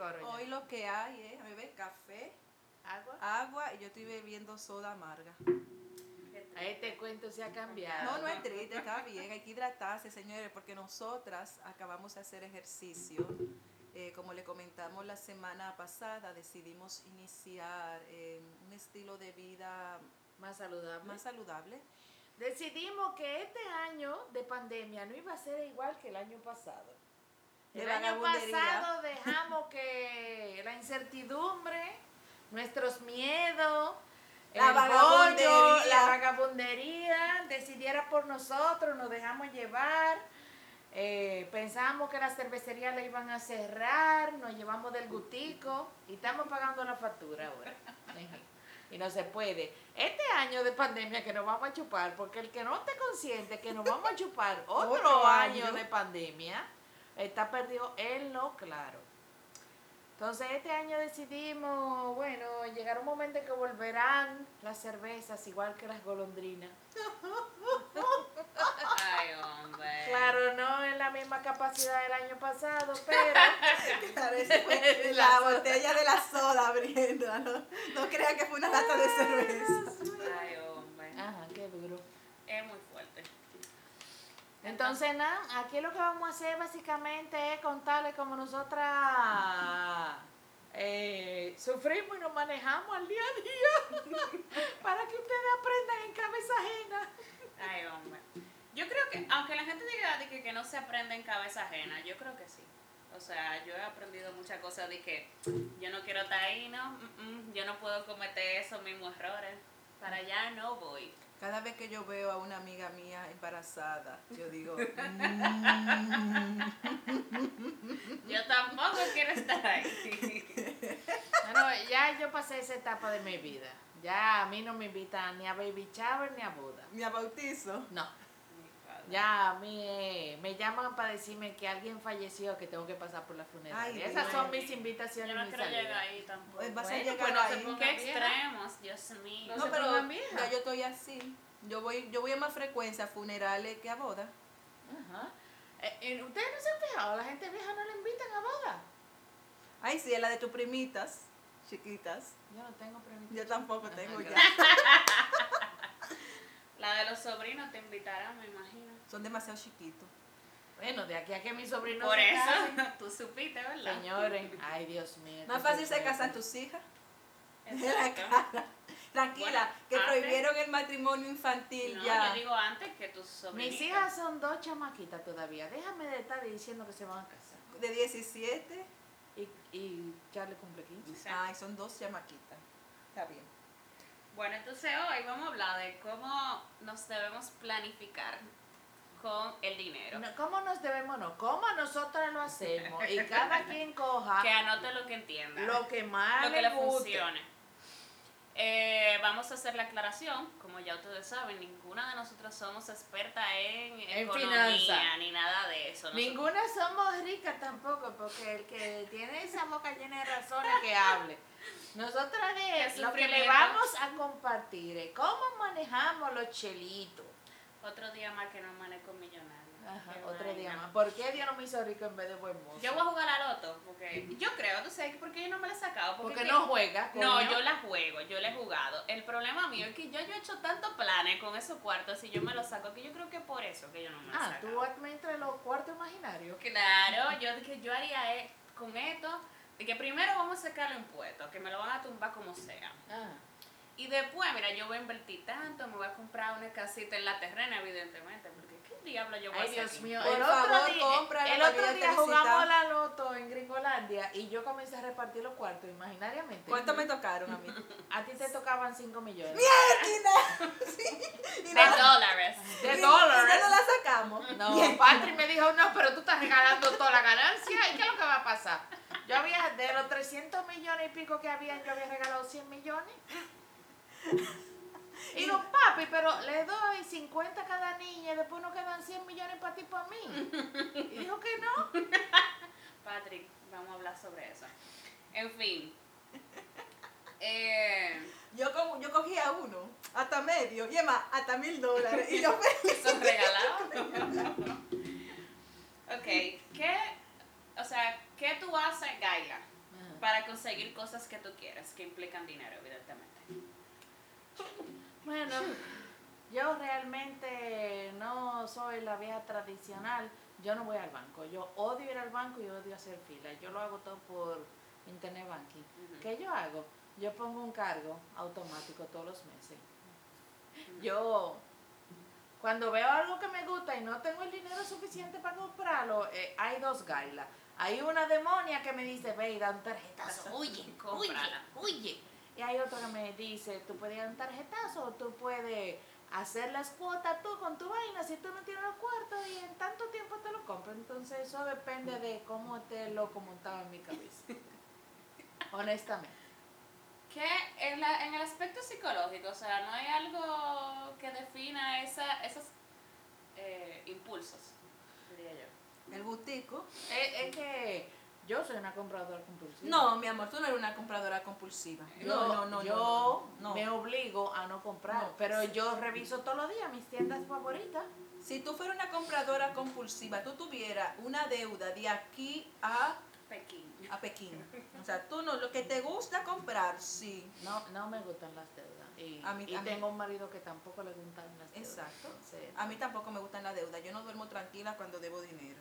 hoy, ya. lo que hay es, a beber café, agua. agua y yo estoy bebiendo soda amarga. A este cuento se ha cambiado. No, no es triste, está bien, hay que hidratarse, señores, porque nosotras acabamos de hacer ejercicio. Eh, como le comentamos la semana pasada, decidimos iniciar eh, un estilo de vida Más saludable. más saludable. Decidimos que este año de pandemia no iba a ser igual que el año pasado. El año pasado dejamos que la incertidumbre, nuestros miedos, La el vagabundería. bollo, la vagabundería decidiera por nosotros, nos dejamos llevar. eh, pensamos que las cervecerías la iban a cerrar, nos llevamos del gutico y estamos pagando la factura ahora. y no se puede. Este año de pandemia que nos vamos a chupar, porque el que no esté consciente que nos vamos a chupar otro, Otro año. año. de pandemia, está perdido en lo claro. Entonces este año decidimos, bueno, llegará un momento en que volverán las cervezas igual que las golondrinas. Ay, hombre. Claro, no en la misma capacidad del año pasado, pero fue la botella de la soda abriendo, ¿no? No crean que fue una lata de cerveza. Ay, hombre. Ajá, qué duro. Es muy fuerte. Entonces, nada, aquí lo que vamos a hacer básicamente es contarles cómo nosotras eh, sufrimos y nos manejamos al día a día para que ustedes aprendan en cabeza ajena. Ay, hombre. Yo creo que, aunque la gente diga de que, no se aprende en cabeza ajena, yo creo que sí. O sea, yo he aprendido muchas cosas de que yo no quiero estar ahí, no, mm, mm, yo no puedo cometer esos mismos errores. Para allá no voy. Cada vez que yo veo a una amiga mía embarazada, yo digo, "Mm". Yo tampoco quiero estar ahí. Bueno, ya yo pasé esa etapa de mi vida. Ya a mí no me invitan ni a baby shower ni a boda. me bautizo. No. Ya a mí eh, me llaman para decirme que alguien falleció, que tengo que pasar por la funeraria. Ay, Esas son mis invitaciones. Yo no mis quiero llegar ahí tampoco. Pues vas a Bueno, llegar pues ahí. Qué extremos, Dios mío. No No, se pero ya yo estoy así. Yo voy, yo voy a más frecuencia a funerales que a bodas. Ajá. Eh, eh, Ustedes no se han fijado, la gente vieja no le invitan a boda. Ay, sí, es la de tus primitas, chiquitas. Yo no tengo premio. Yo tampoco tengo Ajá, ya. La de los sobrinos te invitarán, me imagino. Son demasiado chiquitos. Bueno, de aquí a que mis sobrinos Por se eso, casen. tú supiste, ¿verdad? Señores, ay Dios mío. Más fácil se casan tus hijas. Mira la Exacto. cara. Tranquila, Bueno, que antes- prohibieron el matrimonio infantil No, ya. yo digo antes que tus sobrinos. Mis hijas son dos chamaquitas todavía. Déjame de estar diciendo que se van a casar. De 17. Y, y Charlie cumple 15. Ay, son dos chamaquitas. Está bien. Bueno, entonces hoy vamos a hablar de cómo nos debemos planificar con el dinero. No, ¿Cómo nos debemos? No, ¿cómo nosotras lo hacemos? Y cada quien coja Que anote lo que entienda. lo que más lo que le guste. funcione. Eh, vamos a hacer la aclaración, como ya ustedes saben, ninguna de nosotras somos experta en, En economía finanza. ni nada de eso. Nosotros- Ninguna somos ricas tampoco, porque el que tiene esa boca llena de razones que hable. Nosotras es Qué lo que le vamos a compartir es cómo manejamos los chelitos. Otro día más que no manejo millonario. Ajá, otro día llama? ¿Por qué Dios no me hizo rico en vez de buen mozo? Yo voy a jugar a loto, porque yo creo, tú sabes, porque yo no me la he sacado. Porque, Porque que- no juega. No, yo la juego, yo la he jugado. El problema mío es que yo, yo he hecho tantos planes con esos cuartos y yo me los saco, que yo creo que es por eso que yo no me Ah, saco. tú me entre los cuartos imaginarios. Claro, yo dije, yo haría eh, con esto, de que primero vamos a sacar los impuestos, que me lo van a tumbar como sea. Ah. Y después, mira, yo voy a invertir tanto, me voy a comprar una casita en la terrena, evidentemente, porque ¿qué diablo yo voy a Ay, hacer Dios aquí? mío. Por el favor, otro día, el otro día jugamos la loto en Gringolandia y yo comencé a repartir los cuartos imaginariamente. ¿Cuánto me tocaron a mí? A ti te tocaban 5 millones. Y De no- dólares. De y- dólares. y no la sacamos. No, Patrick me dijo, no, pero tú estás regalando toda la ganancia. ¿Y qué es lo que va a pasar? Yo había, de los 300 millones y pico que habían, yo había regalado 100 millones. Y digo, papi, pero le doy 50 a cada niña y después nos quedan 100 millones para ti y para mí. Y dijo que no. Patrick, vamos a hablar sobre eso. En fin. Eh, Yo, como, yo cogía uno, hasta medio, y es más, hasta mil dólares. Y yo feliz. ¿Son regalados? ok, ¿qué, o sea, ¿qué tú haces, Gaila, para conseguir cosas que tú quieres, que implican dinero, evidentemente? Bueno, yo realmente no soy la vieja tradicional. Yo no voy al banco. Yo odio ir al banco y odio hacer fila. Yo lo hago todo por internet banking. ¿Qué yo hago? Yo pongo un cargo automático todos los meses. Yo, cuando veo algo que me gusta y no tengo el dinero suficiente para comprarlo, eh, hay dos gailas. Hay una demonia que me dice, ve y da un tarjetazo, huye, huye, huye. Y hay otra que me dice, tú puedes dar un tarjetazo o tú puedes hacer las cuotas tú con tu vaina si tú no tienes los cuartos y en tanto tiempo te lo compro. Entonces eso depende de cómo esté loco montado en mi cabeza. Honestamente. ¿Qué en, la, en el aspecto psicológico, o sea, no hay algo que defina esa, esos eh, impulsos, diría yo? El bustico. Es, es que yo soy una compradora compulsiva. No, mi amor, tú no eres una compradora compulsiva. Yo, no, no, no. yo no, no. me obligo a no comprar, No. pero yo reviso todos los días mis tiendas favoritas. Si tú fueras una compradora compulsiva, tú tuvieras una deuda de aquí a, Pekín. a Pekín. O sea, tú no, lo que te gusta comprar, sí. No, no me gustan las deudas. Y, A mí- y a mí- tengo un marido que tampoco le gustan las deudas. Exacto. Entonces, A mí tampoco me gustan las deudas. Yo no duermo tranquila cuando debo dinero.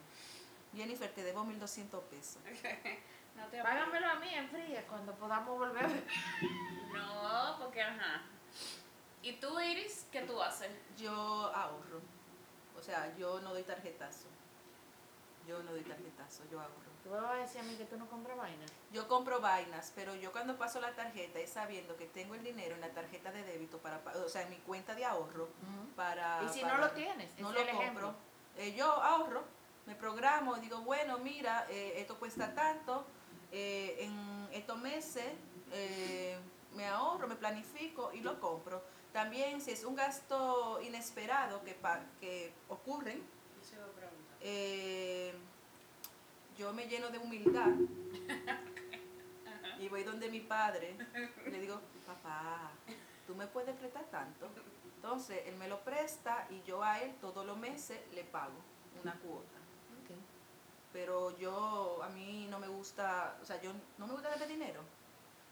Jennifer, te debo 1.200 pesos. No te págamelo a mí en fría cuando podamos volver. No, porque ajá. ¿Y tú, Iris, qué tú haces? Yo ahorro. O sea, yo no doy tarjetazo. Yo no doy tarjetazo, yo ahorro. Tú me vas a decir a mí que tú no compras vainas. Yo compro vainas, pero yo cuando paso la tarjeta es sabiendo que tengo el dinero en la tarjeta de débito, para, pa- o sea, en mi cuenta de ahorro, para... Y si para- no lo tienes, no lo compro. Eh, yo ahorro, me programo, digo, bueno, mira, eh, esto cuesta tanto, eh, en estos meses eh, me ahorro, me planifico y lo compro. También si es un gasto inesperado que, que ocurren, yo me lleno de humildad y voy donde mi padre y le digo, papá, tú me puedes prestar tanto. Entonces él me lo presta y yo a él todos los meses le pago una cuota. Pero yo, a mí no me gusta, o sea, yo no me gusta darle dinero.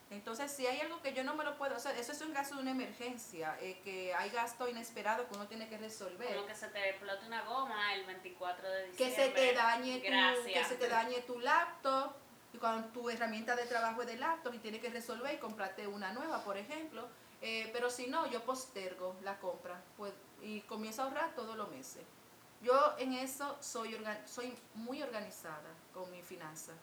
Entonces, si hay algo que yo no me lo puedo, o sea, eso es un gasto de una emergencia, eh, que hay gasto inesperado que uno tiene que resolver. Como que se te explote una goma el 24 de que diciembre. se te dañe tu, que se te dañe tu laptop y cuando tu herramienta de trabajo es de laptop y tienes que resolver y comprarte una nueva por ejemplo Eh, pero si no yo postergo la compra pues, y comienzo a ahorrar todos los meses yo en eso soy organ- soy muy organizada con mi finanza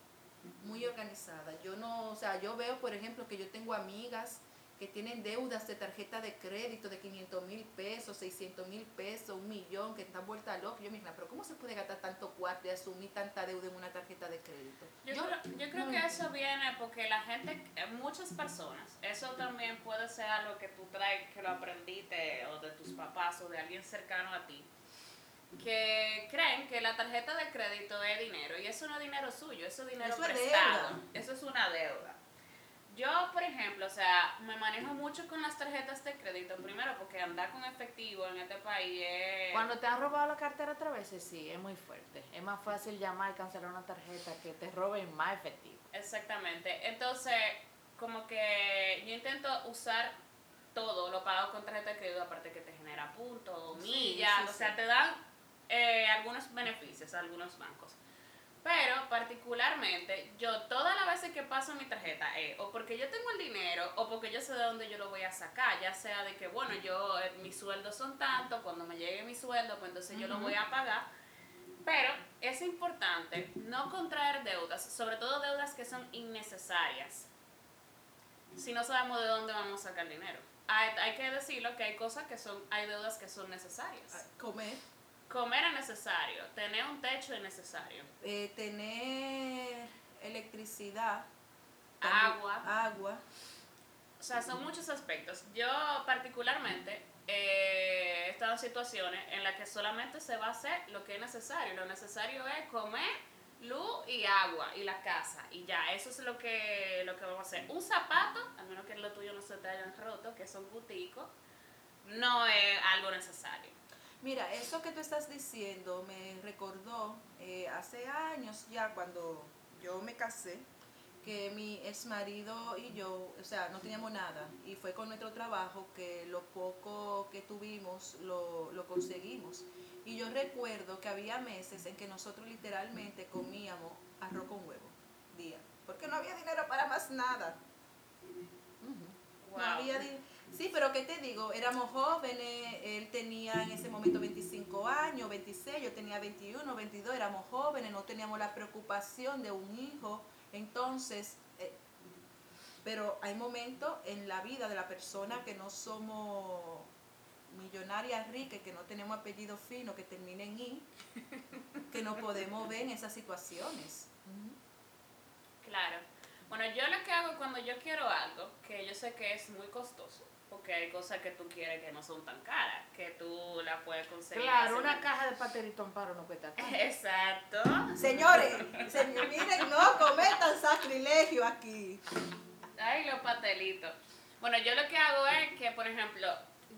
muy organizada yo no o sea yo veo por ejemplo que yo tengo amigas que tienen deudas de tarjeta de crédito de 500 mil pesos, 600 mil pesos, un millón, que están vueltas locas. Yo misma, pero ¿cómo se puede gastar tanto cuarto y asumir tanta deuda en una tarjeta de crédito? Yo, creo, yo creo no que eso viene porque la gente, muchas personas, eso también puede ser algo que tú traes, que lo aprendiste o de tus papás o de alguien cercano a ti, que creen que la tarjeta de crédito es dinero y eso no es dinero suyo, eso es dinero Eso prestado, deuda. eso es una deuda. Yo, por ejemplo, o sea, me manejo mucho con las tarjetas de crédito. Primero, porque andar con efectivo en este país es... Cuando te han robado la cartera tres veces, sí, es muy fuerte. Es más fácil llamar y cancelar una tarjeta que te roben más efectivo. Exactamente. Entonces, como que yo intento usar todo lo pago con tarjeta de crédito, aparte que te genera puntos, Sí, millas, sí, o sea, sí. te dan eh, algunos beneficios algunos bancos. Pero particularmente, yo todas las veces que paso mi tarjeta es o porque yo tengo el dinero o porque yo sé de dónde yo lo voy a sacar, ya sea de que, bueno, yo, eh, mis sueldos son tantos, cuando me llegue mi sueldo, pues entonces yo lo voy a pagar. Pero es importante no contraer deudas, sobre todo deudas que son innecesarias, si no sabemos de dónde vamos a sacar dinero. Hay, hay que decirlo que hay cosas que son, hay deudas que son necesarias. Comer, Comer es necesario, tener un techo es necesario. eh, tener electricidad, Agua. agua. O sea, son muchos aspectos. Yo particularmente eh, he estado en situaciones en las que solamente se va a hacer lo que es necesario. Lo necesario es comer, luz y agua y la casa. Y ya, eso es lo que, lo que vamos a hacer. Un zapato, a menos que lo tuyo no se te hayan roto, que son guticos, no es algo necesario. Mira, eso que tú estás diciendo me recordó eh, hace años ya cuando yo me casé, que mi ex marido y yo, o sea, no teníamos nada y fue con nuestro trabajo que lo poco que tuvimos lo, lo conseguimos. Y yo recuerdo que había meses en que nosotros literalmente comíamos arroz con huevo día, porque no había dinero para más nada. No Wow. había di- Sí, pero ¿qué te digo? Éramos jóvenes, él tenía en ese momento 25 años, 26, yo tenía 21, 22, éramos jóvenes, no teníamos la preocupación de un hijo. Entonces, eh, pero hay momentos en la vida de la persona que no somos millonarias ricas, que no tenemos apellido fino, que termine en I, que no podemos ver en esas situaciones. Claro. Bueno, yo lo que hago cuando yo quiero algo, que yo sé que es muy costoso, porque hay cosas que tú quieres que no son tan caras, que tú la puedes conseguir. Claro, una caja de pastelito amparo no cuesta tanto. Exacto. Señores, señor, miren, no cometan sacrilegio aquí. Ay, los pastelitos. Bueno, yo lo que hago es que, por ejemplo,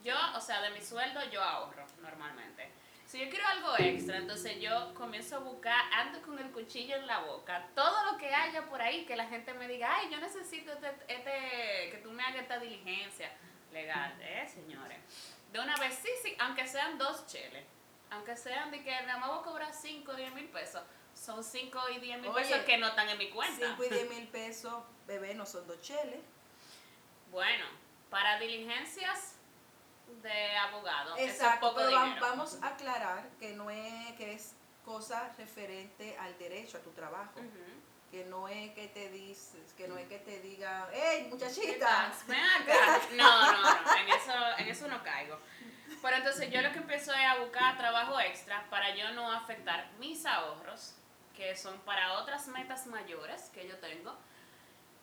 yo, o sea, de mi sueldo yo ahorro normalmente. Si yo quiero algo extra, entonces yo comienzo a buscar, ando con el cuchillo en la boca, todo lo que haya por ahí, que la gente me diga, ay, yo necesito este, este- que tú me hagas esta diligencia legal, eh, señores. De una vez, sí, sí, aunque sean dos cheles, aunque sean de que nada más voy a cobrar 5 o 10 mil pesos, son 5 y 10 mil pesos que no están en mi cuenta. 5 y 10 mil pesos, bebé, no son dos cheles. Bueno, para diligencias de abogado, Exacto, poco pero dinero. vamos a aclarar que no es que es cosa referente al derecho a tu trabajo. Que no es que te dices, que no es que te diga, hey muchachita. No, no, no, en eso, en eso no caigo. Pero entonces yo lo que empiezo es a buscar trabajo extra para yo no afectar mis ahorros, que son para otras metas mayores que yo tengo,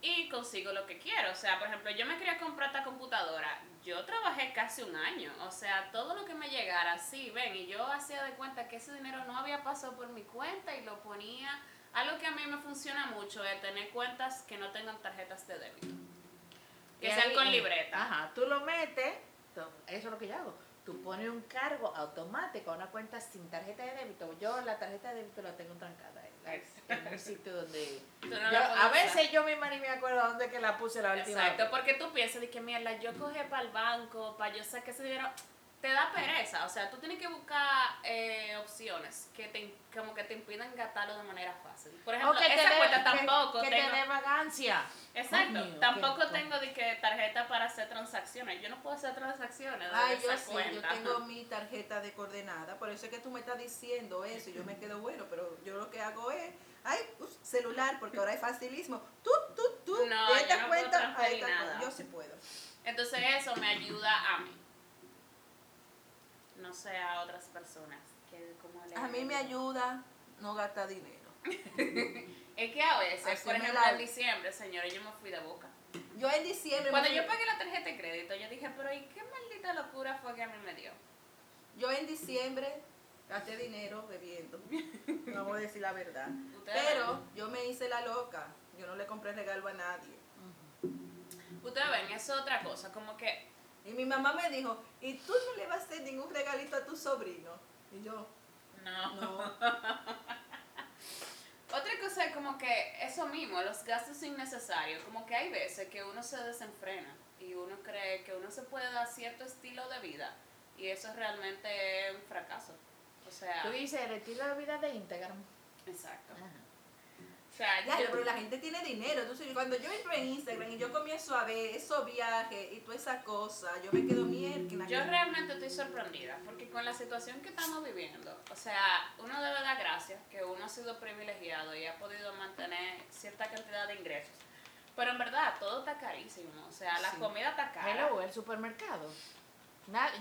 y consigo lo que quiero. O sea, por ejemplo, yo me quería comprar esta computadora, yo trabajé casi un año, o sea, todo lo que me llegara, sí, ven, y yo hacía de cuenta que ese dinero no había pasado por mi cuenta y lo ponía. Algo que a mí me funciona mucho es tener cuentas que no tengan tarjetas de débito. Que Y sean ahí, con libreta. Ajá, tú lo metes, eso es lo que yo hago. Tú pones un cargo automático a una cuenta sin tarjeta de débito. Yo la tarjeta de débito la tengo trancada en, en un sitio donde... No Yo- a veces yo misma ni me acuerdo dónde que la puse la última Exacto, vez. porque tú piensas de que mierda, yo coge para el banco, para yo sacar ese dinero, te da pereza, o sea, tú tienes que buscar eh, opciones que te, como que te impidan gastarlo de manera fácil. Por ejemplo, que esa cuenta que- tampoco que, tengo, te dé vagancia. exacto, Coño, tampoco tengo de que tarjeta para hacer transacciones, yo no puedo hacer transacciones de Ay, yo esa sí, yo cuenta. tengo mi tarjeta de coordenada, por eso es que tú me estás diciendo eso y yo me quedo bueno, pero yo lo que hago es, ay, celular, porque ahora es facilismo, tú, tú, tú, No, de yo esta no puedo cuenta a transferir esta nada. cuenta. Yo sí puedo. Entonces eso me ayuda a mí. No sé a otras personas. Que, como le- A mí me ayuda no gastar dinero. Es que a veces, Así por ejemplo, la- en diciembre, señores, yo me fui de boca. Yo en diciembre, Cuando yo pagué la tarjeta de crédito, yo dije, pero ¿y qué maldita locura fue que a mí me dio? yo en diciembre gasté dinero bebiendo, vamos a decir la verdad. Pero yo me hice la loca, yo no le compré regalo a nadie. Ustedes ven, eso es otra cosa, como que Y mi mamá me dijo, ¿y tú no le vas a hacer ningún regalito a tu sobrino? Y yo, no. no. Otra cosa es como que eso mismo, los gastos innecesarios, como que hay veces que uno se desenfrena y uno cree que uno se puede dar cierto estilo de vida y eso realmente es un fracaso. O sea, Tú dices el estilo de vida de Instagram. exacto. Ajá. O sea, Ya, yo- pero la gente tiene dinero. Entonces, cuando yo entro en Instagram y yo comienzo a ver esos viajes y toda esa cosa, yo me quedo mierda. Yo realmente estoy sorprendida porque con la situación que estamos viviendo, o sea, uno debe dar gracias que uno ha sido privilegiado y ha podido mantener cierta cantidad de ingresos. Pero en verdad, todo está carísimo. O sea, la Sí. comida está cara. Hello, el supermercado.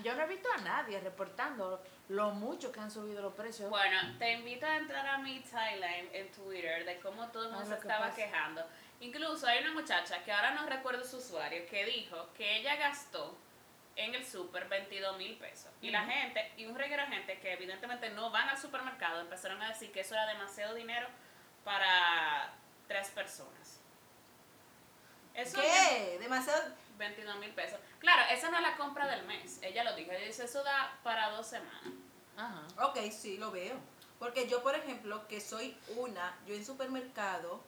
Yo no he visto a nadie reportando lo mucho que han subido los precios. Bueno, te invito a entrar a mi timeline en Twitter de cómo todo el mundo se estaba pasa. quejando. Incluso hay una muchacha que ahora no recuerdo su usuario que dijo que ella gastó en el super 22 mil pesos. Y la gente, y un reguero de gente que evidentemente no van al supermercado, empezaron a decir que eso era demasiado dinero para tres personas. Eso ¿Qué? Demasiado. 22 mil pesos. Claro, esa no es la compra del mes. Ella lo dijo. Ella dice, eso da para dos semanas. Ajá. Ok, sí, lo veo. Porque yo, por ejemplo, que soy una, yo en supermercado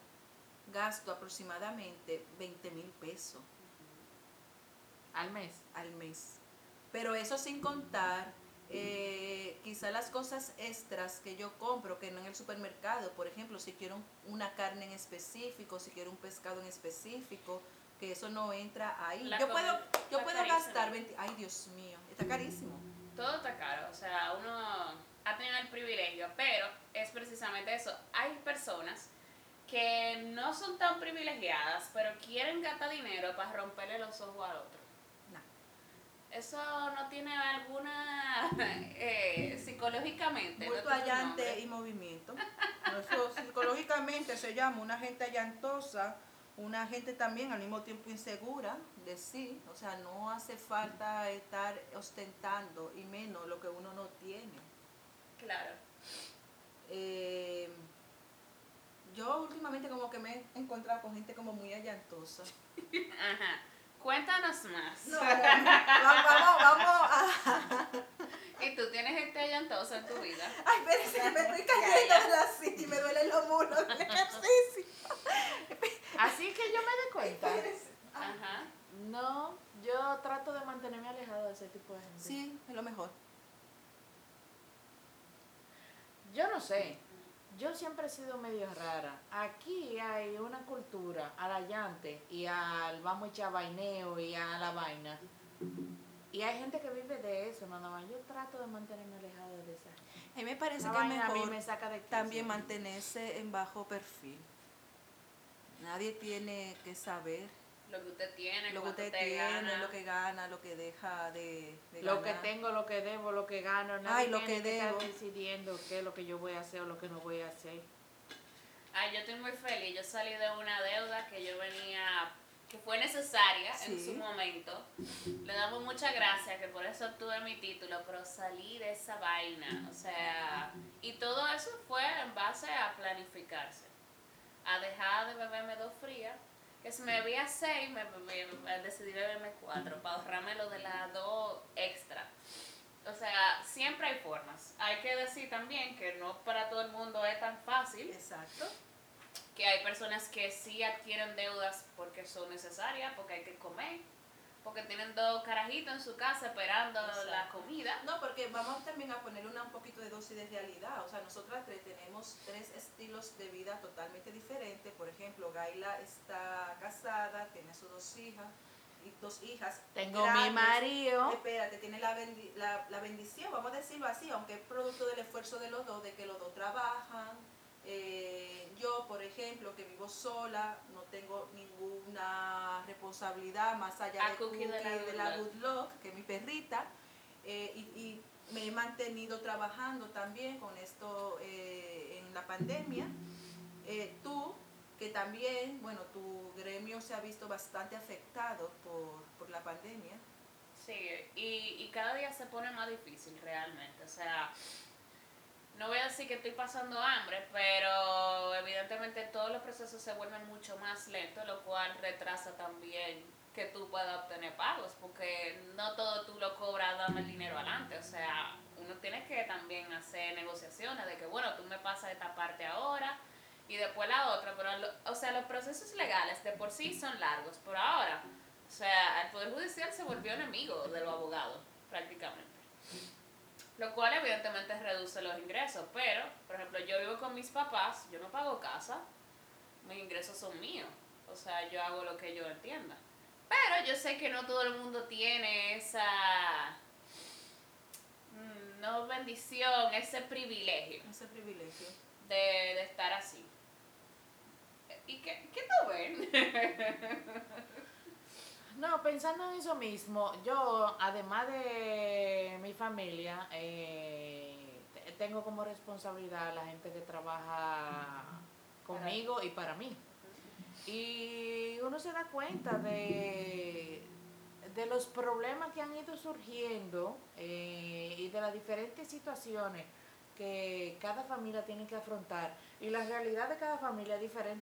gasto aproximadamente 20 mil pesos Al mes. al mes. Pero eso sin contar eh, quizá las cosas extras que yo compro que no en el supermercado. Por ejemplo, si quiero un- una carne en específico, si quiero un pescado en específico, que eso no entra ahí. La yo puedo, yo puedo gastar 20... Ay, Dios mío, está carísimo. Todo está caro, o sea, uno ha tenido el privilegio, pero es precisamente eso. Hay personas que no son tan privilegiadas, pero quieren gastar dinero para romperle los ojos al otro. No. Eso no tiene alguna eh, psicológicamente. Muy no y movimiento. Eso psicológicamente se llama una gente allantosa, una gente también al mismo tiempo insegura de sí. O sea, no hace falta estar ostentando y menos lo que uno no tiene. Claro. Eh, yo últimamente como que me he encontrado con gente como muy allantosa. Ajá. Cuéntanos más. No, va- vamos, vamos a... ¿Y tú tienes gente allantosa en tu vida? Ay, espérense, me estoy cayendo de la silla y me duelen los muros del ejercicio. Así que yo me doy cuenta. Espérense. Ajá. No, yo trato de mantenerme alejado de ese tipo de gente. Sí, es lo mejor. Yo no sé. Yo siempre he sido medio rara. Aquí hay una cultura al allante y al vamos a echar vaineo y a la vaina. Y hay gente que vive de eso, nada más. Yo trato de mantenerme alejado de esa gente. A mí me parece que es vaina a mí mejor me saca de también mantenerse en bajo perfil. Nadie tiene que saber Lo que usted tiene, lo que usted te tiene, gana. lo que gana, lo que deja de, de Lo que ganar. tengo, lo que debo, lo que gano. Nadie Ay, lo que estar debo. decidiendo qué es lo que yo voy a hacer o lo que no voy a hacer. Ay, yo estoy muy feliz. Yo salí de una deuda que yo venía, que fue necesaria en Sí. su momento. Le damos muchas gracias, que por eso obtuve mi título, pero salí de esa vaina. O sea, y todo eso fue en base a planificarse. A dejar de beberme. Que si me bebía seis, me, me- me- decidí beberme cuatro para ahorrarme lo de las dos extra. O sea, siempre hay formas. Hay que decir también que no para todo el mundo es tan fácil Exacto. que hay personas que sí adquieren deudas porque son necesarias, porque hay que comer, porque tienen dos carajitos en su casa esperando la comida. No, porque vamos también a ponerle una, un poquito de dosis de realidad. O sea, nosotras tres tenemos tres estilos de vida totalmente diferentes. Por ejemplo, Gaila está casada, tiene sus dos hijas y dos hijas. Tengo mi grandes. marido. Espérate, tiene la, bendi- la, la bendición, vamos a decirlo así, aunque es producto del esfuerzo de los dos, de que los dos trabajan. Eh, yo, por ejemplo, que vivo sola, no tengo ninguna responsabilidad más allá de Cookie de la de la. Good Luck, que es mi perrita. eh, y, y me he mantenido trabajando también con esto eh, en la pandemia. Eh, tú, que también, bueno, tu gremio se ha visto bastante afectado por, por la pandemia. Sí, y, y cada día se pone más difícil realmente. O sea, no voy a decir que estoy pasando hambre, pero evidentemente todos los procesos se vuelven mucho más lentos, lo cual retrasa también que tú puedas obtener pagos, porque no todo tú lo cobras dando el dinero adelante, o sea, uno tiene que también hacer negociaciones de que, bueno, tú me pasas esta parte ahora y después la otra, pero, o sea, los procesos legales de por sí son largos, por ahora, o sea, el Poder Judicial se volvió enemigo de los abogados, prácticamente. Lo cual evidentemente reduce los ingresos, pero, por ejemplo, yo vivo con mis papás, yo no pago casa, mis ingresos son míos, o sea, yo hago lo que yo entienda. Pero yo sé que no todo el mundo tiene esa, mm, no bendición, ese privilegio. Ese privilegio. De, de estar así. ¿Y qué, qué tú ves? No, pensando en eso mismo, yo, además de mi familia, eh, tengo como responsabilidad a la gente que trabaja conmigo y para mí. Y uno se da cuenta de, de los problemas que han ido surgiendo eh, y de las diferentes situaciones que cada familia tiene que afrontar. Y la realidad de cada familia es diferente.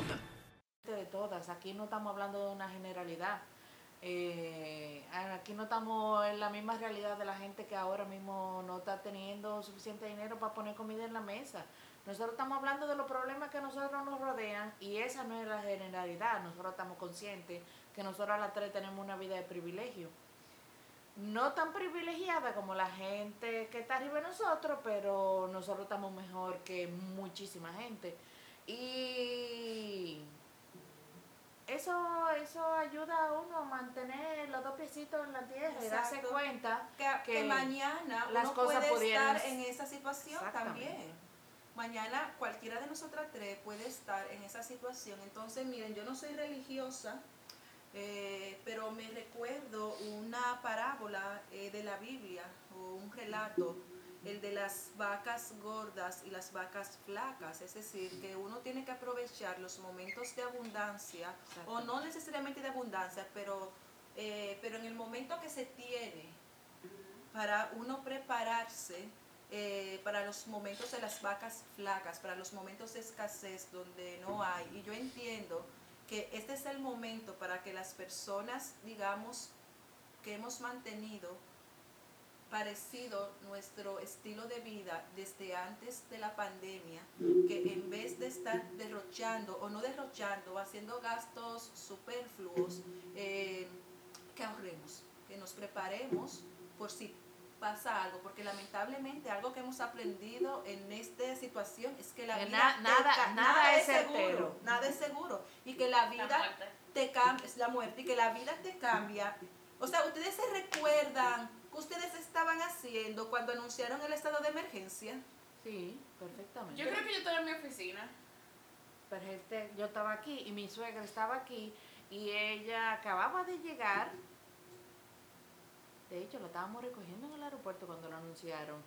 no estamos hablando de una generalidad. Eh, aquí no estamos en la misma realidad de la gente que ahora mismo no está teniendo suficiente dinero para poner comida en la mesa. Nosotros estamos hablando de los problemas que nosotros nos rodean y esa no es la generalidad. Nosotros estamos conscientes que nosotros a las tres tenemos una vida de privilegio. No tan privilegiada como la gente que está arriba de nosotros, pero nosotros estamos mejor que muchísima gente. Y eso, eso ayuda a uno a mantener los dos piecitos en la tierra y darse cuenta que, mañana las uno cosas puede estar en esa situación también. Mañana cualquiera de nosotras tres puede estar en esa situación. Entonces, miren, yo no soy religiosa, eh, pero me recuerdo una parábola eh, de la Biblia o un relato el de las vacas gordas y las vacas flacas, es decir, que uno tiene que aprovechar los momentos de abundancia, o no necesariamente de abundancia, pero, eh, pero en el momento que se tiene para uno prepararse eh, para los momentos de las vacas flacas, para los momentos de escasez donde no hay. Y yo entiendo que este es el momento para que las personas, digamos, que hemos mantenido parecido nuestro estilo de vida desde antes de la pandemia, que en vez de estar derrochando o no derrochando, haciendo gastos superfluos, eh, que ahorremos, que nos preparemos por si pasa algo, porque lamentablemente algo que hemos aprendido en esta situación es que la vida nada, nada, es seguro, nada es seguro y que la vida te cambia, es la muerte y que la vida te cambia. O sea, ustedes se recuerdan ¿Qué ustedes estaban haciendo cuando anunciaron el estado de emergencia? Sí, perfectamente. Yo creo que yo estaba en mi oficina. Perfecto, yo estaba aquí y mi suegra estaba aquí y ella acababa de llegar. De hecho, lo estábamos recogiendo en el aeropuerto cuando lo anunciaron.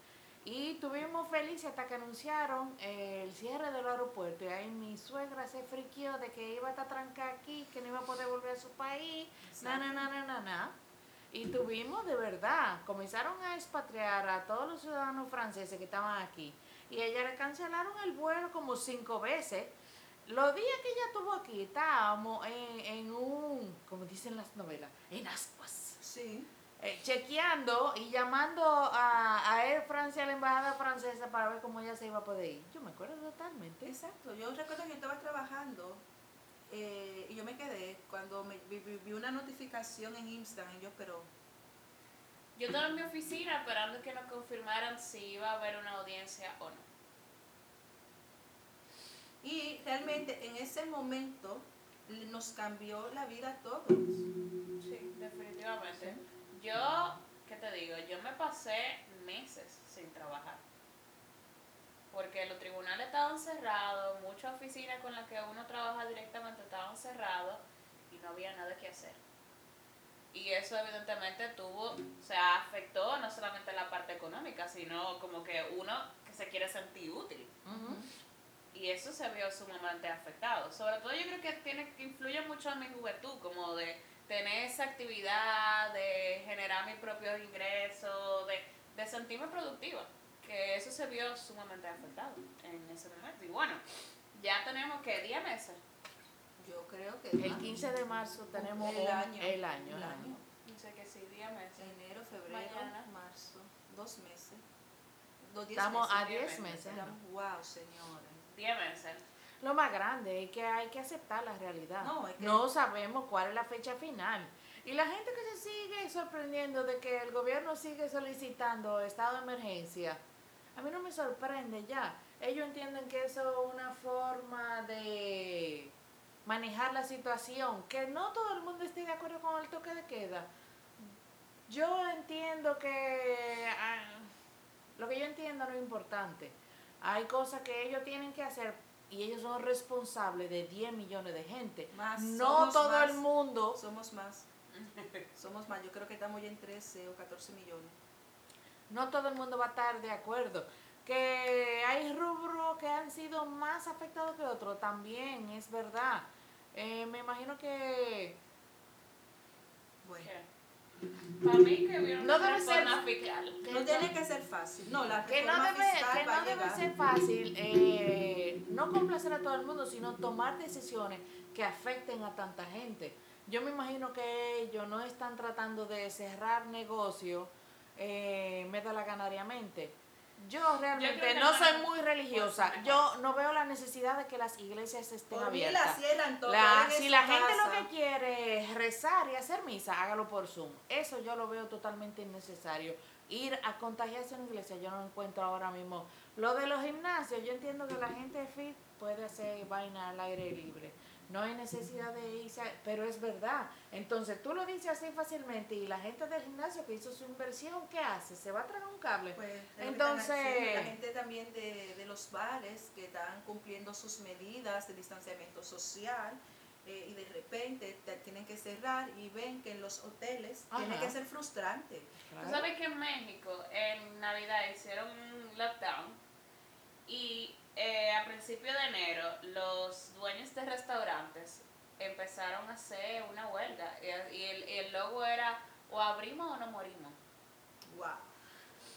Y estuvimos felices hasta que anunciaron el cierre del aeropuerto. Y ahí mi suegra se friqueó de que iba a estar trancada aquí, que no iba a poder volver a su país. Na, na, na, na, na, na. Y tuvimos de verdad, comenzaron a expatriar a todos los ciudadanos franceses que estaban aquí. Y ella le cancelaron el vuelo como cinco veces. Los días que ella estuvo aquí, estábamos en, un, como dicen las novelas, en ascuas. Sí. Eh, chequeando y llamando a, a Air France, a la embajada francesa, para ver cómo ella se iba a poder ir. Yo me acuerdo totalmente. Exacto. Yo recuerdo que yo estaba trabajando eh, y yo me quedé cuando me, vi, una notificación en Instagram, y yo, pero... Yo estaba en mi oficina esperando que nos confirmaran si iba a haber una audiencia o no. Y realmente en ese momento nos cambió la vida a todos. Sí, definitivamente. Yo, ¿qué te digo? Yo me pasé meses sin trabajar porque los tribunales estaban cerrados, muchas oficinas con las que uno trabaja directamente estaban cerrados y no había nada que hacer. Y eso evidentemente tuvo, o sea, afectó no solamente la parte económica, sino como que uno que se quiere sentir útil. Y eso se vio sumamente afectado. Sobre todo yo creo que tiene que influye mucho en mi juventud, como de tener esa actividad, de generar mis propios ingresos, de, de sentirme productiva. Que eso se vio sumamente afectado en ese momento. Y bueno, ya tenemos que 10 meses Yo creo que El más. 15 de marzo tenemos el un- año. el año. El año. No sé que sí, 10 meses. Enero, febrero, Mañana. marzo. Dos meses. Dos, diez Estamos meses. a diez 10 meses, meses. Estamos- Wow, señores. 10 meses. Lo más grande es que hay que aceptar la realidad. No, es que- No sabemos cuál es la fecha final. Y la gente que se sigue sorprendiendo de que el gobierno sigue solicitando estado de emergencia, a mí no me sorprende ya. Ellos entienden que eso es una forma de manejar la situación, que no todo el mundo esté de acuerdo con el toque de queda. Yo entiendo que ah, lo que yo entiendo no es importante. Hay cosas que ellos tienen que hacer y ellos son responsables de 10 millones de gente. Más, no todo más. el mundo. Somos más. Somos más. Yo creo que estamos ya en 13 o 14 millones. No todo el mundo va a estar de acuerdo. Que hay rubros que han sido más afectados que otros, también es verdad. Eh, me imagino que Bueno. Para mí que hubiera No debe ser-. No tiene que ser fácil. No, la que no debe, que no debe ser fácil eh, no complacer a todo el mundo, sino tomar decisiones que afecten a tanta gente. Yo me imagino que ellos no están tratando de cerrar negocio eh, ganariamente. Yo realmente creo que no no soy muy religiosa. pues, Yo no veo la necesidad de que las iglesias estén Por mí abiertas. la todo. La- si la gente lo que quiere es rezar y hacer misa, hágalo por Zoom. Eso yo lo veo totalmente innecesario. Ir a contagiarse en una iglesia, yo no encuentro ahora mismo. Lo de los gimnasios, yo entiendo que la gente fit puede hacer vaina al aire libre. No hay necesidad de irse, a- pero es verdad. Entonces tú lo dices así fácilmente y la gente del gimnasio que hizo su inversión, ¿qué hace? ¿Se va a tragar un cable? Pues, Entonces- haciendo. la gente también de, de los bares que están cumpliendo sus medidas de distanciamiento social eh, y de repente te- tienen que cerrar y ven que en los hoteles tiene que ser frustrante. Tú sabes que en México en Navidad hicieron un lockdown y eh, a principios de enero los dueños de restaurantes empezaron a hacer una huelga y, y el, y el logo era o abrimos o no morimos. Wow.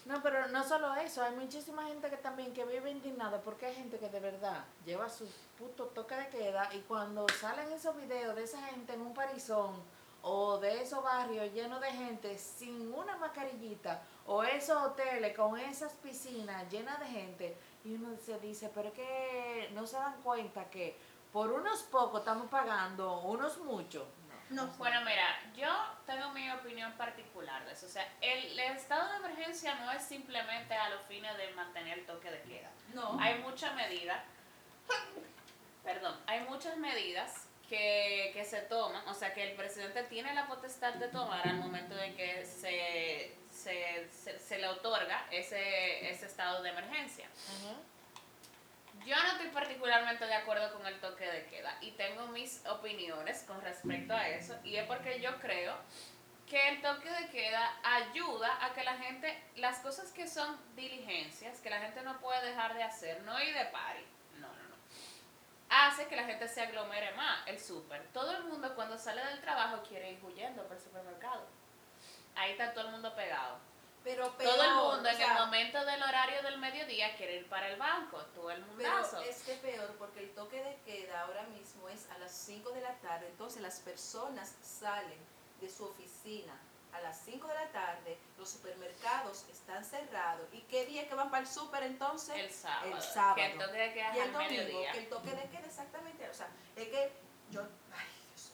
No, pero no solo eso, hay muchísima gente que también que vive indignada porque hay gente que de verdad lleva su puto toque de queda y cuando salen esos videos de esa gente en un parizón o de esos barrios llenos de gente sin una mascarillita o esos hoteles con esas piscinas llenas de gente y uno se dice, pero es que no se dan cuenta que por unos pocos estamos pagando unos muchos. No, Bueno, mira, yo tengo mi opinión particular de eso. O sea, el, el estado de emergencia no es simplemente a los fines de mantener el toque de queda. no. Hay muchas medidas, perdón, hay muchas medidas que, que se toman, o sea, que el presidente tiene la potestad de tomar al momento en que se, se, se, se le otorga ese, ese estado de emergencia. Yo no estoy particularmente de acuerdo con el toque de queda y tengo mis opiniones con respecto a eso y es porque yo creo que el toque de queda ayuda a que la gente, las cosas que son diligencias, que la gente no puede dejar de hacer, no ir de party, hace que la gente se aglomere más, el súper. Todo el mundo cuando sale del trabajo quiere ir huyendo por el supermercado. Ahí está todo el mundo pegado. Pero todo el mundo o en el momento del horario del mediodía quiere ir para el banco, todo el Pero mundazo. es que peor porque el toque de queda ahora mismo es a las 5 de la tarde, entonces las personas salen de su oficina a las 5 de la tarde, los supermercados están cerrados. ¿Y qué día que van para el súper entonces? El sábado. El sábado. Que el toque de queda y el domingo, mediodía. que el toque de queda exactamente, o sea, es que yo, ay Dios.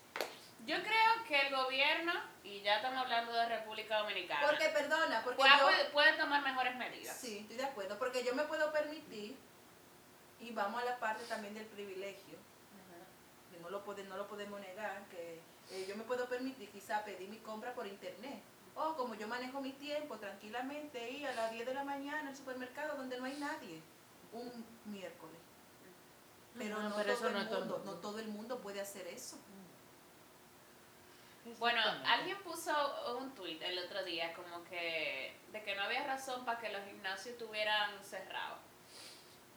Yo creo que el gobierno, y ya estamos hablando de República Dominicana, Porque perdona, porque puede, yo, puede- puede tomar mejores medidas. Sí, estoy de acuerdo, porque yo me puedo permitir, y vamos a la parte también del privilegio, que no lo, pode- no lo podemos negar, que eh, yo me puedo permitir quizá pedir mi compra por internet. O como yo manejo mi tiempo tranquilamente, ir a las 10 de la mañana al supermercado donde no hay nadie, un miércoles. Pero, no, pero todo eso el no es todo el mundo, no todo el mundo puede hacer eso. Bueno, Exactamente. alguien puso un tweet el otro día como que de que no había razón para que los gimnasios estuvieran cerrados.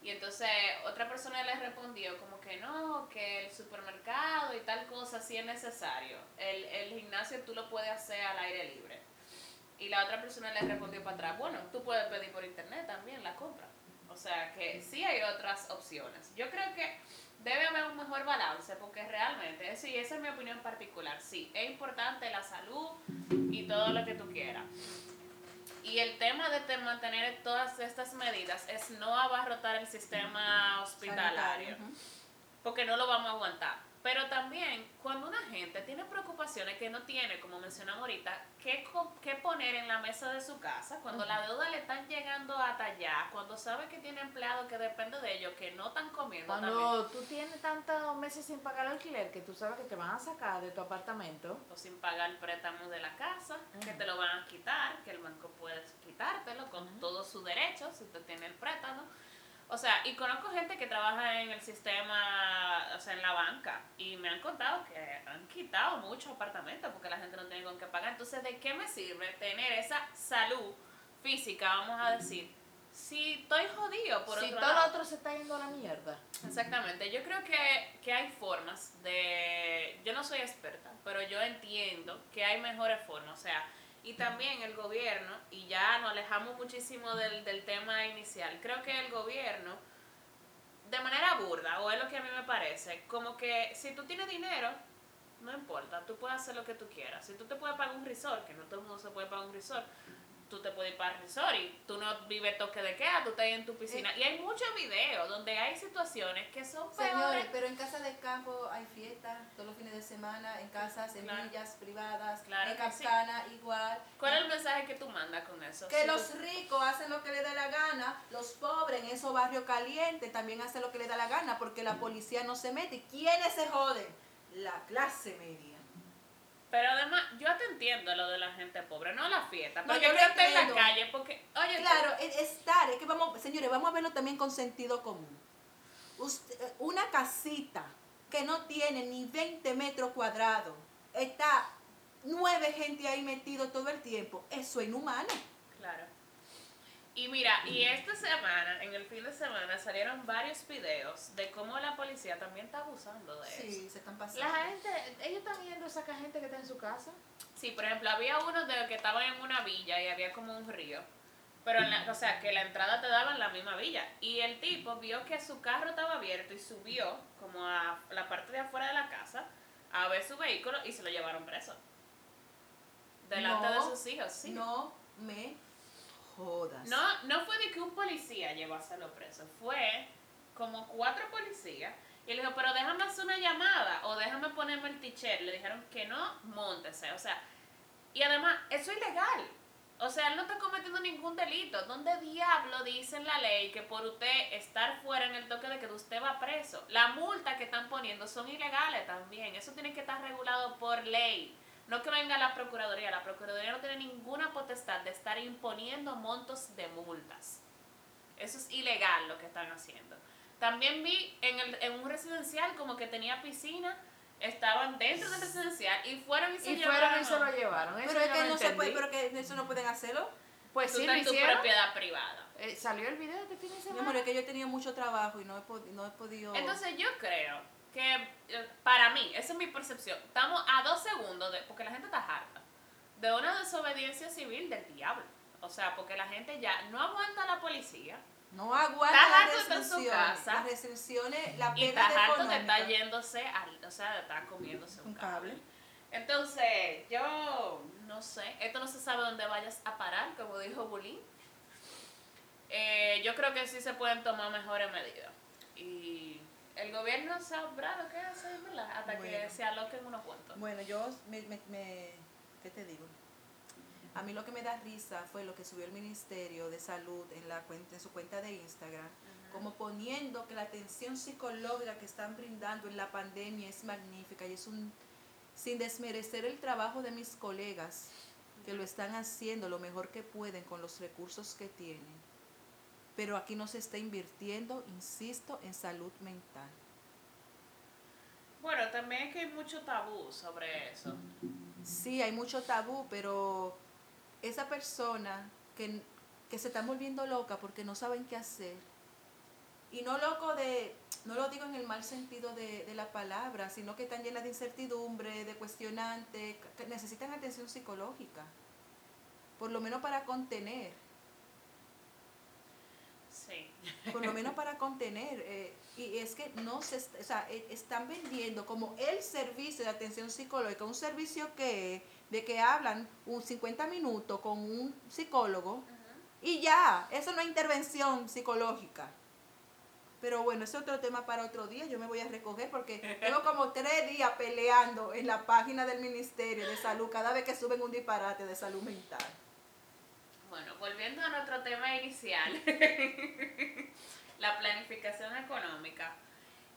Y entonces otra persona le respondió como que no, que el supermercado y tal cosa sí es necesario. El, el gimnasio tú lo puedes hacer al aire libre. Y la otra persona le respondió para atrás, bueno, tú puedes pedir por internet también la compra. O sea que sí hay otras opciones. Yo creo que debe haber un mejor balance porque realmente, sí, esa es mi opinión particular, sí, es importante la salud y todo lo que tú quieras. Y el tema de te- mantener todas estas medidas es no abarrotar el sistema hospitalario porque no lo vamos a aguantar. Pero también, cuando una gente tiene preocupaciones que no tiene, como mencionamos ahorita, ¿qué, qué poner en la mesa de su casa? Cuando la deuda le están llegando hasta allá, cuando sabe que tiene empleados que depende de ellos, que no están comiendo también, Cuando tú tienes tantos meses sin pagar alquiler que tú sabes que te van a sacar de tu apartamento, o sin pagar el préstamo de la casa, que te lo van a quitar, que el banco puede quitártelo con todos sus derechos si usted tiene el préstamo. O sea, y conozco gente que trabaja en el sistema, o sea, en la banca, y me han contado que han quitado muchos apartamentos porque la gente no tiene con qué pagar. Entonces, ¿de qué me sirve tener esa salud física, vamos a decir, si estoy jodido por si otro todo lado? lo otro se está yendo a la mierda. Exactamente, yo creo que, que hay formas de, yo no soy experta, pero yo entiendo que hay mejores formas, o sea, y también el gobierno, y ya nos alejamos muchísimo del, del tema inicial, creo que el gobierno, de manera burda, o es lo que a mí me parece, como que si tú tienes dinero, no importa, tú puedes hacer lo que tú quieras, si tú te puedes pagar un resort, que no todo el mundo se puede pagar un resort, tú te puedes ir para el resort y tú no vives toque de queda, tú estás en tu piscina. Y hay muchos videos donde hay situaciones que son peores. Señores, pero en casa de campo hay fiestas todos los fines de semana, en casas, en Claro. villas privadas, Claro en sí. Capcana igual. ¿Cuál es el mensaje que tú mandas con eso? Que los ricos hacen lo que les da la gana, los pobres en esos barrios calientes también hacen lo que les da la gana porque la policía no se mete. ¿Quiénes se joden? La clase media. Pero además, yo te entiendo lo de la gente pobre, no la fiesta. No, Porque yo esté en la calle, porque, oye, Claro, es es estar, es que vamos, señores, vamos a verlo también con sentido común. Usted- una casita que no tiene ni 20 metros cuadrados, está nueve gente ahí metido todo el tiempo, eso es inhumano. Y mira, y esta semana, en el fin de semana, salieron varios videos de cómo la policía también está abusando de eso. Sí, se están pasando. La gente, ellos están yendo a sacar gente que está en su casa. Sí, por ejemplo, había uno de que estaban en una villa y había como un río. Pero, en la- o sea, que la entrada te daba en la misma villa. Y el tipo vio que su carro estaba abierto y subió como a la parte de afuera de la casa a ver su vehículo y se lo llevaron preso. Delante No, de sus hijos, sí. No me No, no fue de que un policía hacerlo preso, fue como cuatro policías y él dijo, pero déjame hacer una llamada o déjame ponerme el t-shirt. Le dijeron que no, montese. O sea, y además, eso es ilegal. O sea, él no está cometiendo ningún delito. ¿Dónde diablo dice en la ley que por usted estar fuera en el toque de que usted va preso? La multa que están poniendo son ilegales también. Eso tiene que estar regulado por ley. No que venga la Procuraduría. La Procuraduría no tiene ninguna potestad de estar imponiendo montos de multas. Eso es ilegal lo que están haciendo. También vi en, el, en un residencial como que tenía piscina, estaban dentro del residencial y fueron y se Y llevaron. fueron y se lo llevaron. Eso Pero es que no se puede, pero que eso no pueden hacerlo. Pues Tú sí, lo estás en tu hicieron. propiedad privada. Eh, salió el video este fin de Mi semana. amor, es que yo he tenido mucho trabajo y no he, pod- no he podido... Entonces yo creo que eh, para mí, esa es mi percepción, estamos a dos segundos, de, porque la gente está harta, de una desobediencia civil del diablo. O sea, porque la gente ya no aguanta a la policía no aguanta Está las harto de estar en su restricciones. casa. Las restricciones, la y está harto de estar yéndose, al, o sea, de estar comiéndose un Un cable. cable. Entonces, yo no sé, esto no se sabe dónde vayas a parar, como dijo Bulín. Eh, yo creo que sí se pueden tomar mejores medidas. Y el gobierno sabrá lo que hace, ¿verdad? Hasta que se aloquen unos cuantos. Bueno, yo me, me, me- ¿qué te digo? A mí lo que me da risa fue lo que subió el Ministerio de Salud en, la cuenta, en su cuenta de Instagram, como poniendo que la atención psicológica que están brindando en la pandemia es magnífica y es un, sin desmerecer el trabajo de mis colegas que lo están haciendo lo mejor que pueden con los recursos que tienen. Pero aquí no se está invirtiendo, insisto, en salud mental. Bueno, también es que hay mucho tabú sobre eso. Sí, hay mucho tabú, pero esa persona que, que se está volviendo loca porque no saben qué hacer, y no loco de, no lo digo en el mal sentido de, de la palabra, sino que están llenas de incertidumbre, de cuestionante, que necesitan atención psicológica, por lo menos para contener. Sí. por lo menos para contener. eh, y es que no se, o sea, eh, están vendiendo como el servicio de atención psicológica, un servicio que de que hablan un 50 minutos con un psicólogo y ya, eso no es intervención psicológica. Pero bueno, ese es otro tema para otro día. Yo me voy a recoger porque tengo como tres días peleando en la página del Ministerio de Salud cada vez que suben un disparate de salud mental. Bueno, volviendo a nuestro tema inicial, la planificación económica,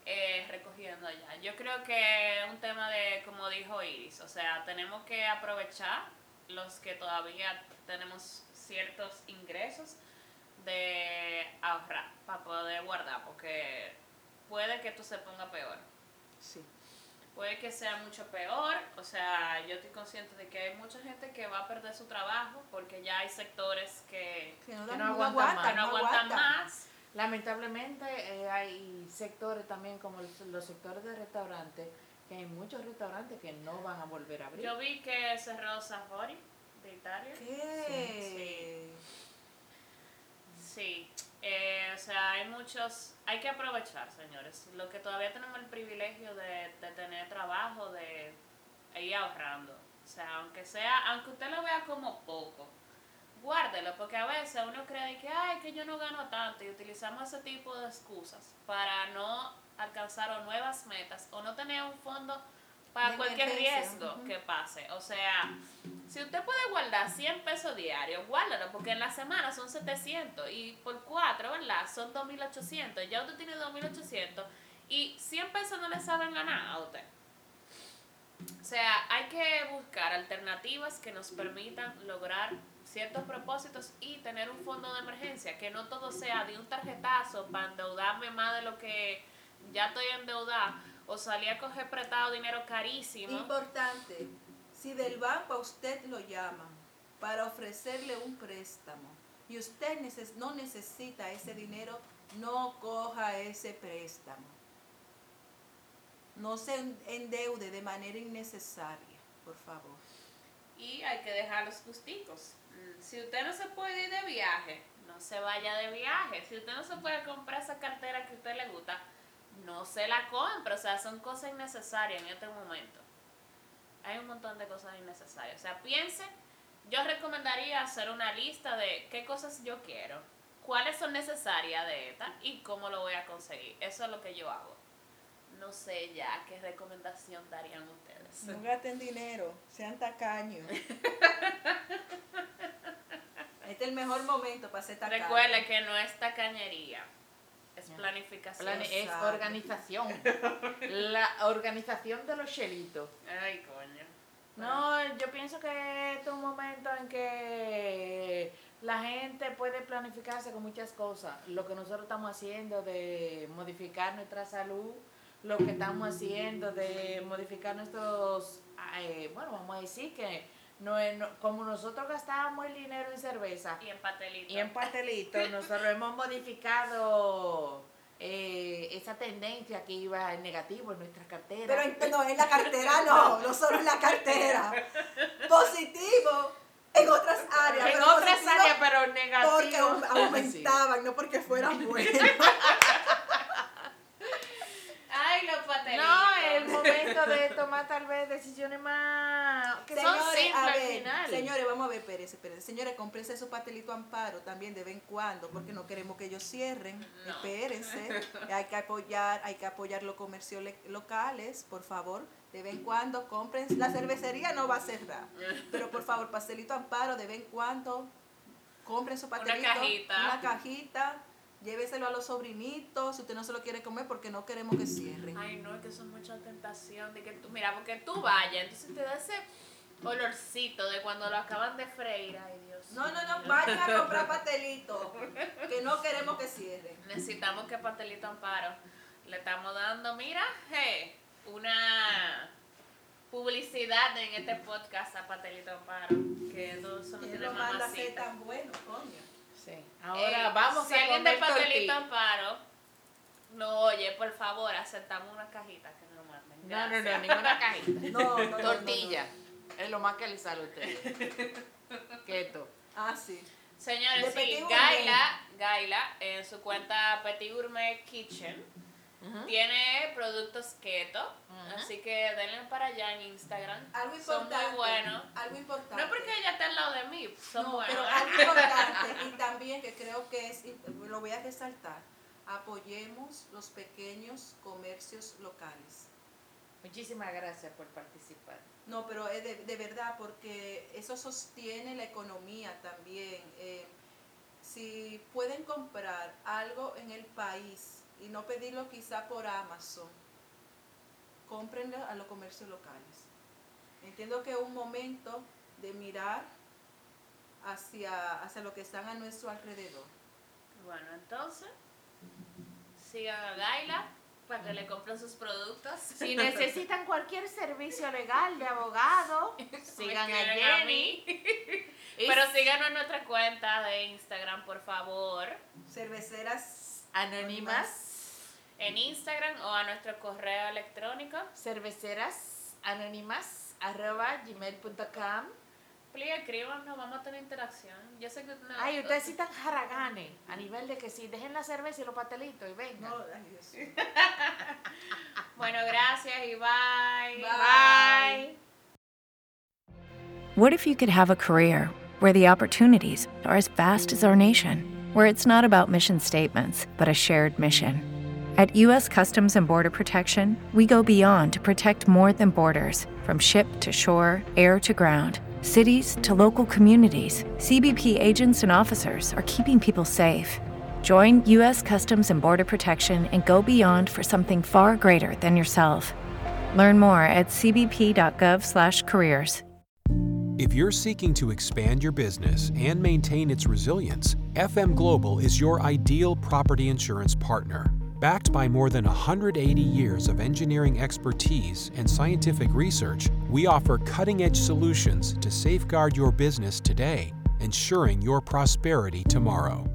eh, recogiendo allá. Yo creo que es un tema de, como dijo Iris, o sea, tenemos que aprovechar los que todavía tenemos ciertos ingresos de ahorrar para poder guardar, porque puede que esto se ponga peor. Sí. Puede que sea mucho peor, o sea, yo estoy consciente de que hay mucha gente que va a perder su trabajo porque ya hay sectores que, Que no, Que aguantan que no aguantan más. Lamentablemente eh, hay sectores también como los, los sectores de restaurantes, que hay muchos restaurantes que no van a volver a abrir. Yo vi que cerró Safari de Italia. ¿Qué? Sí, eh, o sea, hay muchos, hay que aprovechar, señores. Lo que todavía tenemos el privilegio de, de tener trabajo, de ir ahorrando. O sea, aunque sea, aunque usted lo vea como poco, guárdelo, porque a veces uno cree que, ay, que yo no gano tanto y utilizamos ese tipo de excusas para no alcanzar o nuevas metas o no tener un fondo para cualquier riesgo que pase. O sea, si usted puede guardar 100 pesos diarios, guárdalo, porque en la semana son 700 y por 4, ¿verdad? Son 2.800. Ya usted tiene 2.800 y 100 pesos no le saben ganar a usted. O sea, hay que buscar alternativas que nos permitan lograr ciertos propósitos y tener un fondo de emergencia, que no todo sea de un tarjetazo para endeudarme más de lo que ya estoy endeudada o salir a coger prestado dinero carísimo. Importante, si del banco a usted lo llaman para ofrecerle un préstamo y usted neces- no necesita ese dinero, no coja ese préstamo. No se en- endeude de manera innecesaria, por favor. Y hay que dejar los gusticos. Si usted no se puede ir de viaje, no se vaya de viaje. Si usted no se puede comprar esa cartera que a usted le gusta, no se la compre. O sea, son cosas innecesarias en este momento. Hay un montón de cosas innecesarias. O sea, piense, yo recomendaría hacer una lista de qué cosas yo quiero, cuáles son necesarias de esta y cómo lo voy a conseguir. Eso es lo que yo hago. No sé ya qué recomendación darían ustedes. No gasten dinero, sean tacaños. este es el mejor momento para ser tacaño. Recuerde que no es tacañería, es planificación. Es Exacto. organización. La organización de los chelitos. Ay, coño. No, yo pienso que este es un momento en que la gente puede planificarse con muchas cosas. Lo que nosotros estamos haciendo de modificar nuestra salud, lo que estamos haciendo de modificar nuestros, eh, bueno, vamos a decir que no, es- no- como nosotros gastábamos el dinero en cerveza Y en patelito. y en pastelitos, nosotros hemos modificado eh, esa tendencia que iba en negativo en nuestra cartera. Pero en, no, en la cartera no, no solo en la cartera. Positivo en otras áreas. en pero otras áreas, pero negativo. Porque au- aumentaban, no porque fueran buenos. Ay, los patelitos. No, es el momento de tomar tal vez decisiones más que son Señores, a al ver, final. señores, vamos a ver, espérense, espérense. Señores, cómprense su pastelito amparo también de vez en cuando, porque no queremos que ellos cierren. No. Espérense. Hay que apoyar, hay que apoyar los comercios le- locales, por favor. De vez en cuando compren. La cervecería no va a cerrar. Pero por favor, pastelito amparo, de vez en cuando compren su pastelito. cajita. Una cajita. Lléveselo a los sobrinitos si usted no se lo quiere comer porque no queremos que cierren. Ay, no, es que eso es mucha tentación. De que tú, mira, porque tú vayas, entonces te da ese olorcito de cuando lo acaban de freír. Ay, Dios. No, no, no, vayan a comprar pastelito, que no queremos que cierren. Necesitamos que Pastelito Amparo le estamos dando, mira, hey, una publicidad en este podcast a Patelito Amparo. Que no ¿Quién tiene lo manda a ser mamacita. tan bueno, coño? Sí. Ahora Eh, vamos si a alguien de tortilla. Amparo no oye, por favor, aceptamos una cajita que nos manden. No, no, no, ninguna cajita. No, no, no, no, Tortilla. Es lo más que le sale a ustedes. Keto. Ah, sí. Señores, sí, Gaila, Gaila, en su cuenta Petit Gourmet Kitchen, tiene productos keto, así que denle para allá en Instagram. Algo Son importante. muy buenos. Algo importante. No porque ella está al lado de mí, son No, buenos. pero algo importante y también que creo que es, y lo voy a resaltar, apoyemos los pequeños comercios locales. Muchísimas gracias por participar. No, pero es de, de verdad, porque eso sostiene la economía también. Eh, si pueden comprar algo en el país y no pedirlo quizá por Amazon, cómprenlo a los comercios locales. Entiendo que es un momento de mirar hacia, hacia lo que están a nuestro alrededor. Bueno, entonces, sigan a Gaila para que le compren sus productos. Si necesitan cualquier servicio legal de abogado, sigan a Jenny. Pero síganos en nuestra cuenta de Instagram, por favor. Cerveceras anónimas, En Instagram o a nuestro correo electrónico. cerveceras anónimas, arroba gmail.com. Please, escríbanos, vamos a tener interacción. Yo sé que... no- Ay, ustedes sí están jaraganes, a nivel de que sí, dejen la cerveza y los patelitos y vengan. No, ay, Dios. Bueno, gracias y bye. Bye. What if you could have a career where the opportunities are as vast as our nation, where it's not about mission statements, but a shared mission? At U.S. Customs and Border Protection, we go beyond to protect more than borders from ship to shore, air to ground. Cities to local communities, CBP agents and officers are keeping people safe. Join U.S. Customs and Border Protection and go beyond for something far greater than yourself. Learn more at cbp.gov/careers. If you're seeking to expand your business and maintain its resilience, FM Global is your ideal property insurance partner. Backed by more than 180 years of engineering expertise and scientific research, we offer cutting edge solutions to safeguard your business today, ensuring your prosperity tomorrow.